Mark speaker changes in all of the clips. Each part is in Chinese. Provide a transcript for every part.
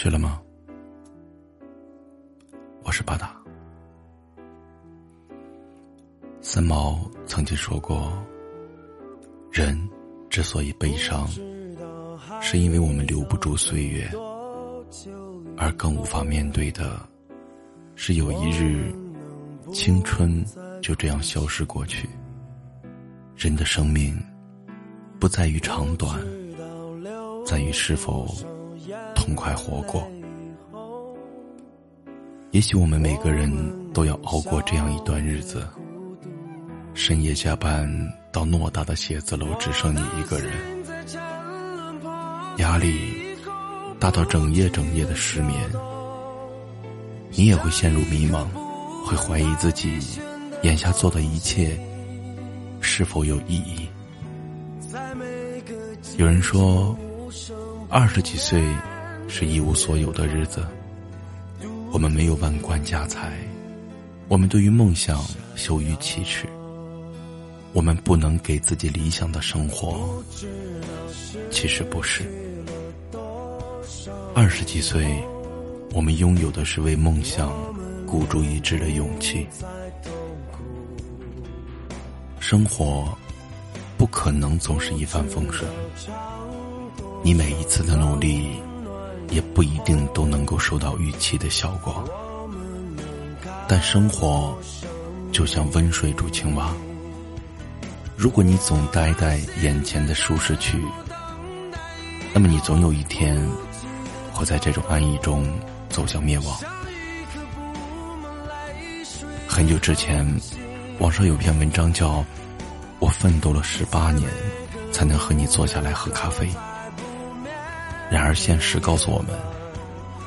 Speaker 1: 睡了吗？我是巴达。三毛曾经说过：“人之所以悲伤，是因为我们留不住岁月，而更无法面对的，是有一日，青春就这样消失过去。人的生命，不在于长短，在于是否痛快活过。也许我们每个人都要熬过这样一段日子。”深夜加班到偌大的写字楼只剩你一个人，压力大到整夜整夜的失眠，你也会陷入迷茫，会怀疑自己眼下做的一切是否有意义。有人说，二十几岁是一无所有的日子，我们没有万贯家财，我们对于梦想羞于启齿。我们不能给自己理想的生活，其实不是。二十几岁，我们拥有的是为梦想孤注一掷的勇气。生活不可能总是一帆风顺，你每一次的努力，也不一定都能够收到预期的效果。但生活就像温水煮青蛙。如果你总待在眼前的舒适区，那么你总有一天会在这种安逸中走向灭亡。很久之前，网上有篇文章叫《我奋斗了十八年才能和你坐下来喝咖啡》，然而现实告诉我们，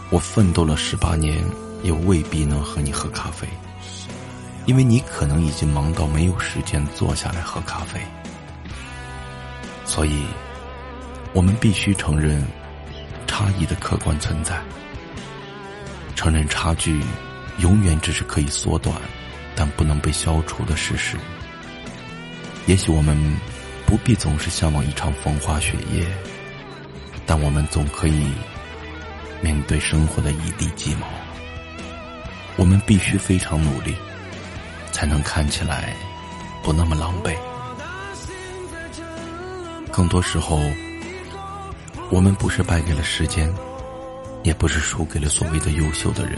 Speaker 1: 我奋斗了十八年也未必能和你喝咖啡。因为你可能已经忙到没有时间坐下来喝咖啡，所以，我们必须承认差异的客观存在，承认差距永远只是可以缩短，但不能被消除的事实。也许我们不必总是向往一场风花雪月，但我们总可以面对生活的一地鸡毛。我们必须非常努力。才能看起来不那么狼狈。更多时候，我们不是败给了时间，也不是输给了所谓的优秀的人，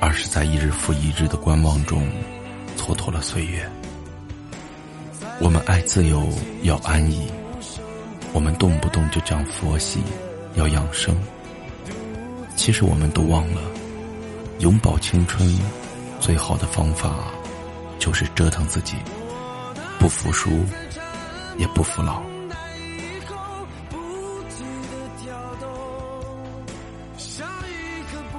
Speaker 1: 而是在一日复一日的观望中蹉跎了岁月。我们爱自由，要安逸；我们动不动就讲佛系，要养生。其实我们都忘了，永葆青春最好的方法就是折腾自己，不服输，也不服老。一颗布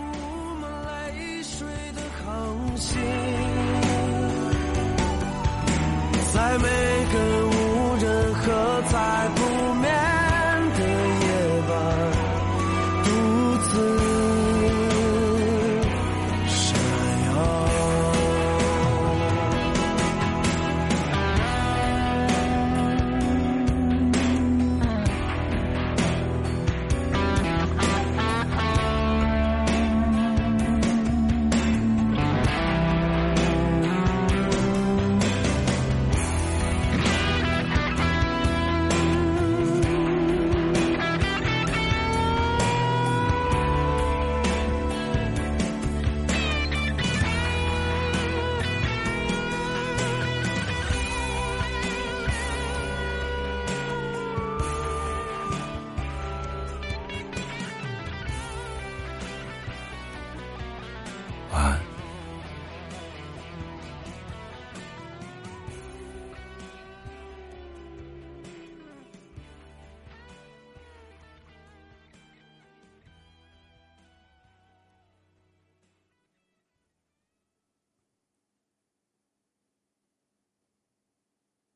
Speaker 1: 满泪水的恒星。在每个。